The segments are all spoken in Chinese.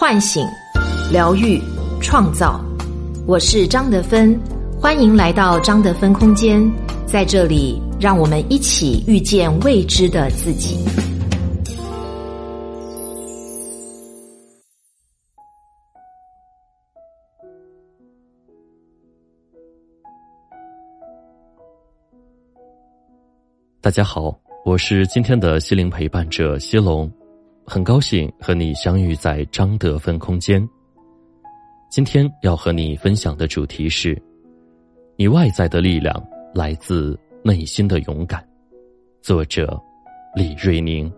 唤醒、疗愈、创造。我是张德芬，欢迎来到张德芬空间，在这里，让我们一起遇见未知的自己。大家好，我是今天的心灵陪伴者西龙，很高兴和你相遇在张德芬空间。今天要和你分享的主题是：你外在的力量来自内心的勇敢。作者李瑞宁。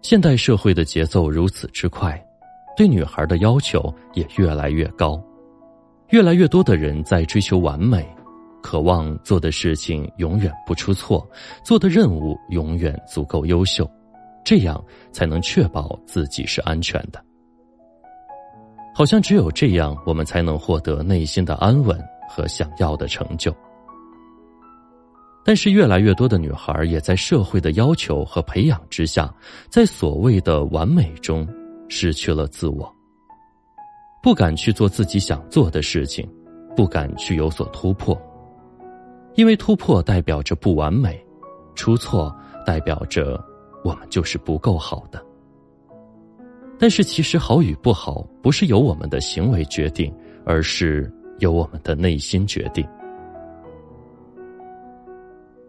现代社会的节奏如此之快，对女孩的要求也越来越高，越来越多的人在追求完美。渴望做的事情永远不出错，做的任务永远足够优秀，这样才能确保自己是安全的。好像只有这样，我们才能获得内心的安稳和想要的成就。但是，越来越多的女孩也在社会的要求和培养之下，在所谓的完美中失去了自我，不敢去做自己想做的事情，不敢去有所突破。因为突破代表着不完美，出错代表着我们就是不够好的。但是其实好与不好不是由我们的行为决定，而是由我们的内心决定。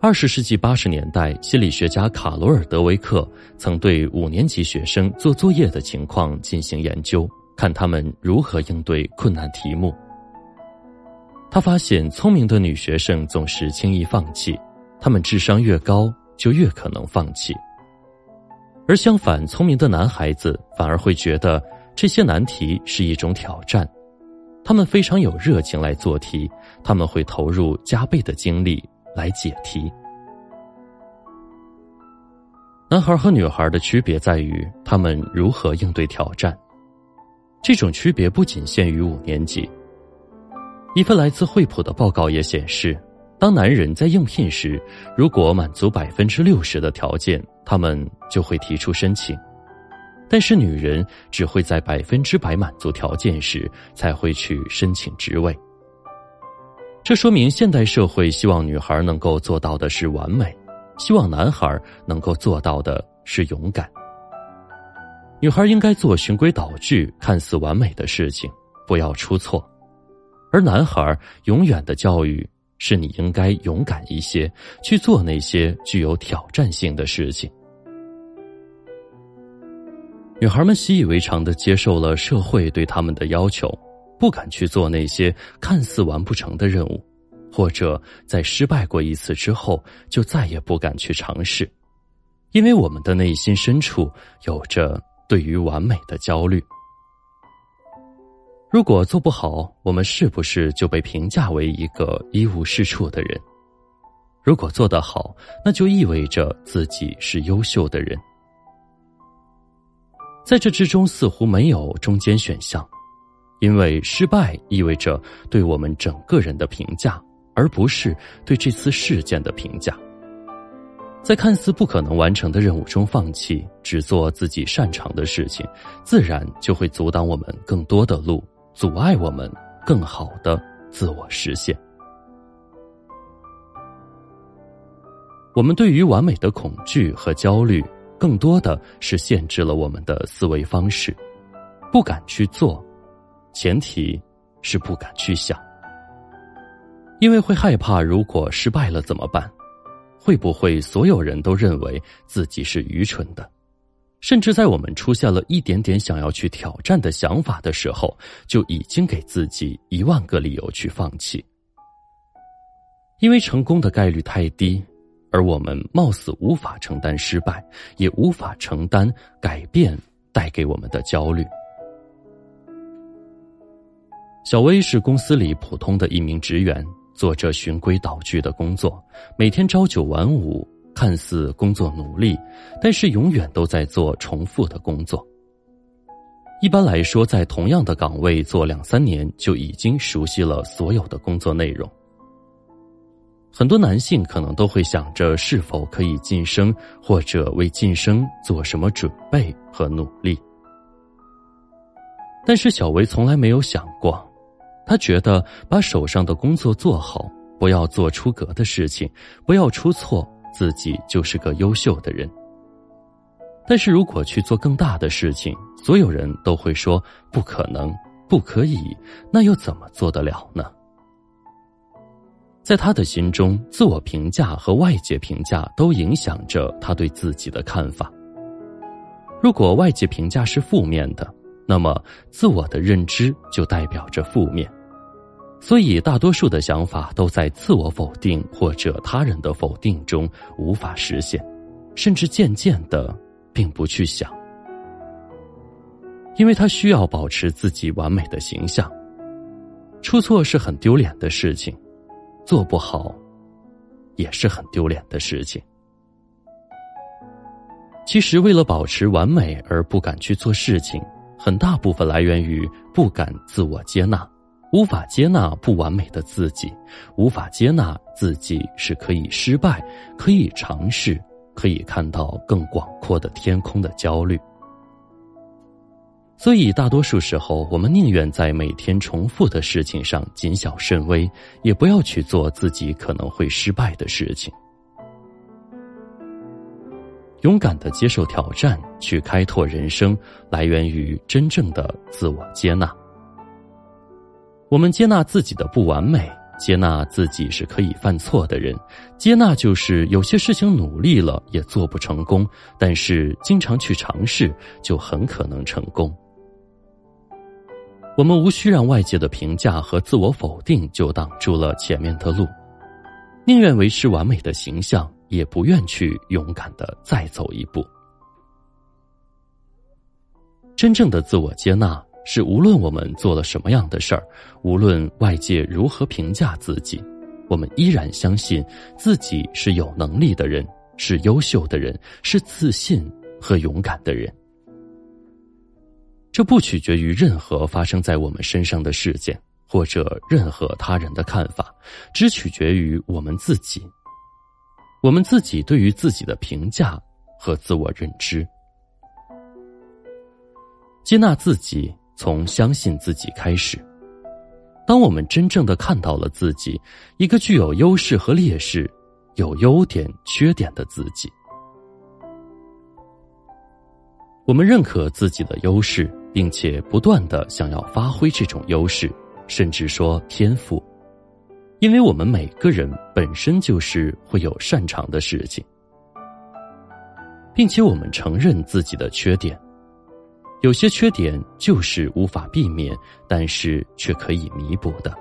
二十世纪八十年代，心理学家卡罗尔·德维克曾对五年级学生做作业的情况进行研究，看他们如何应对困难题目。他发现，聪明的女学生总是轻易放弃，她们智商越高，就越可能放弃；而相反，聪明的男孩子反而会觉得这些难题是一种挑战，他们非常有热情来做题，他们会投入加倍的精力来解题。男孩和女孩的区别在于他们如何应对挑战，这种区别不仅限于五年级。一份来自惠普的报告也显示，当男人在应聘时，如果满足百分之六十的条件，他们就会提出申请；但是女人只会在百分之百满足条件时才会去申请职位。这说明现代社会希望女孩能够做到的是完美，希望男孩能够做到的是勇敢。女孩应该做循规蹈矩、看似完美的事情，不要出错。而男孩永远的教育是你应该勇敢一些，去做那些具有挑战性的事情。女孩们习以为常的接受了社会对他们的要求，不敢去做那些看似完不成的任务，或者在失败过一次之后就再也不敢去尝试，因为我们的内心深处有着对于完美的焦虑。如果做不好，我们是不是就被评价为一个一无是处的人？如果做得好，那就意味着自己是优秀的人。在这之中，似乎没有中间选项，因为失败意味着对我们整个人的评价，而不是对这次事件的评价。在看似不可能完成的任务中放弃，只做自己擅长的事情，自然就会阻挡我们更多的路。阻碍我们更好的自我实现。我们对于完美的恐惧和焦虑，更多的是限制了我们的思维方式，不敢去做，前提是不敢去想，因为会害怕，如果失败了怎么办？会不会所有人都认为自己是愚蠢的？甚至在我们出现了一点点想要去挑战的想法的时候，就已经给自己一万个理由去放弃，因为成功的概率太低，而我们貌似无法承担失败，也无法承担改变带给我们的焦虑。小薇是公司里普通的一名职员，做着循规蹈矩的工作，每天朝九晚五。看似工作努力，但是永远都在做重复的工作。一般来说，在同样的岗位做两三年，就已经熟悉了所有的工作内容。很多男性可能都会想着是否可以晋升，或者为晋升做什么准备和努力。但是小维从来没有想过，他觉得把手上的工作做好，不要做出格的事情，不要出错，自己就是个优秀的人。但是如果去做更大的事情，所有人都会说不可能、不可以，那又怎么做得了呢？在他的心中，自我评价和外界评价都影响着他对自己的看法。如果外界评价是负面的，那么自我的认知就代表着负面，所以大多数的想法都在自我否定或者他人的否定中无法实现，甚至渐渐的。并不去想，因为他需要保持自己完美的形象。出错是很丢脸的事情，做不好也是很丢脸的事情。其实，为了保持完美而不敢去做事情，很大部分来源于不敢自我接纳，无法接纳不完美的自己，无法接纳自己是可以失败，可以尝试。可以看到更广阔的天空的焦虑，所以大多数时候，我们宁愿在每天重复的事情上谨小慎微，也不要去做自己可能会失败的事情。勇敢的接受挑战，去开拓人生，来源于真正的自我接纳。我们接纳自己的不完美。接纳自己是可以犯错的人，接纳就是有些事情努力了也做不成功，但是经常去尝试就很可能成功。我们无需让外界的评价和自我否定就挡住了前面的路，宁愿维持完美的形象，也不愿去勇敢的再走一步。真正的自我接纳。是无论我们做了什么样的事儿，无论外界如何评价自己，我们依然相信自己是有能力的人，是优秀的人，是自信和勇敢的人。这不取决于任何发生在我们身上的事件，或者任何他人的看法，只取决于我们自己，我们自己对于自己的评价和自我认知，接纳自己。从相信自己开始，当我们真正的看到了自己，一个具有优势和劣势、有优点、缺点的自己，我们认可自己的优势，并且不断的想要发挥这种优势，甚至说天赋，因为我们每个人本身就是会有擅长的事情，并且我们承认自己的缺点。有些缺点就是无法避免，但是却可以弥补的。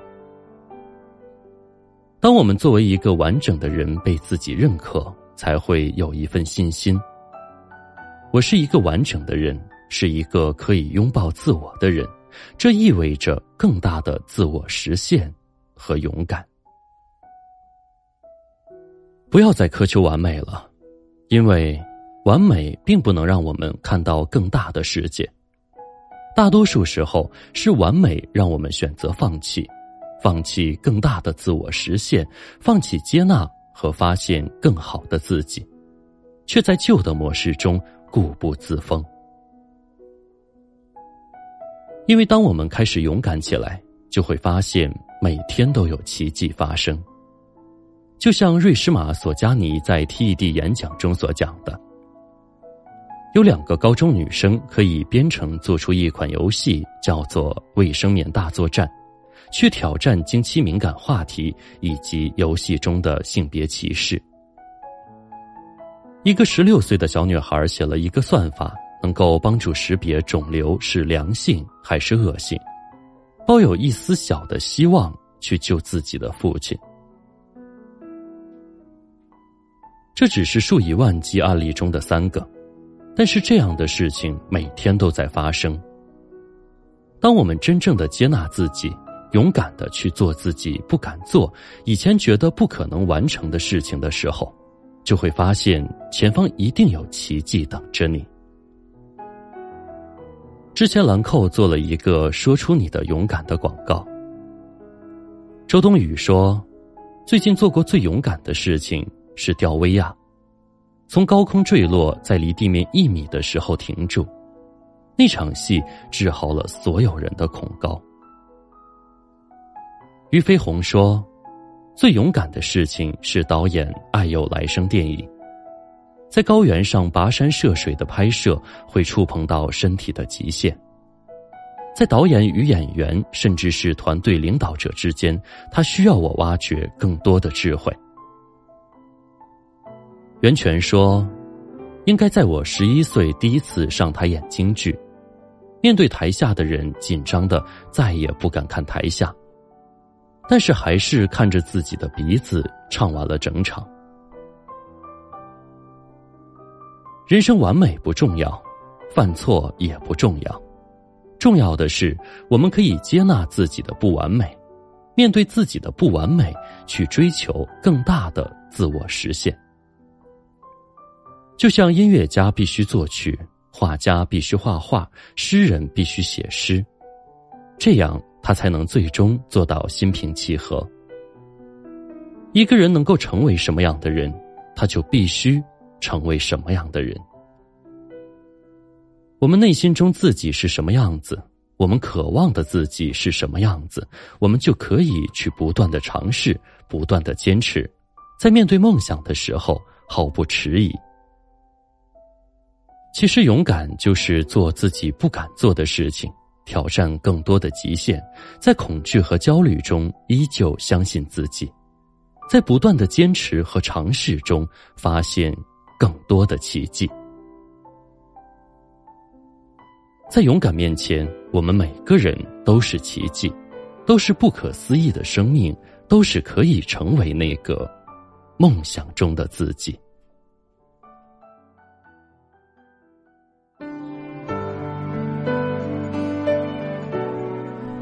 当我们作为一个完整的人被自己认可，才会有一份信心。我是一个完整的人，是一个可以拥抱自我的人，这意味着更大的自我实现和勇敢。不要再苛求完美了，因为。完美并不能让我们看到更大的世界，大多数时候是完美让我们选择放弃，放弃更大的自我实现，放弃接纳和发现更好的自己，却在旧的模式中固步自封。因为当我们开始勇敢起来，就会发现每天都有奇迹发生。就像瑞士玛索加尼在 TED 演讲中所讲的。有两个高中女生可以编程做出一款游戏，叫做《卫生棉大作战》，去挑战经期敏感话题以及游戏中的性别歧视。一个十六岁的小女孩写了一个算法，能够帮助识别肿瘤是良性还是恶性，抱有一丝小的希望去救自己的父亲。这只是数以万计案例中的三个。但是这样的事情每天都在发生。当我们真正的接纳自己，勇敢的去做自己不敢做、以前觉得不可能完成的事情的时候，就会发现前方一定有奇迹等着你。之前兰蔻做了一个“说出你的勇敢”的广告。周冬雨说：“最近做过最勇敢的事情是吊威亚，从高空坠落，在离地面一米的时候停住。那场戏治好了所有人的恐高。俞飞鸿说：“最勇敢的事情是导演《爱有来生》电影，在高原上跋山涉水的拍摄会触碰到身体的极限。”在导演与演员，甚至是团队领导者之间，他需要我挖掘更多的智慧。袁泉说：“应该在我十一岁第一次上台演京剧，面对台下的人，紧张的再也不敢看台下，但是还是看着自己的鼻子唱完了整场。人生完美不重要，犯错也不重要。”重要的是，我们可以接纳自己的不完美，面对自己的不完美，去追求更大的自我实现。就像音乐家必须作曲，画家必须画画，诗人必须写诗，这样他才能最终做到心平气和。一个人能够成为什么样的人，他就必须成为什么样的人。我们内心中自己是什么样子，我们渴望的自己是什么样子，我们就可以去不断的尝试，不断的坚持，在面对梦想的时候毫不迟疑。其实，勇敢就是做自己不敢做的事情，挑战更多的极限，在恐惧和焦虑中依旧相信自己，在不断的坚持和尝试中发现更多的奇迹。在勇敢面前，我们每个人都是奇迹，都是不可思议的生命，都是可以成为那个梦想中的自己。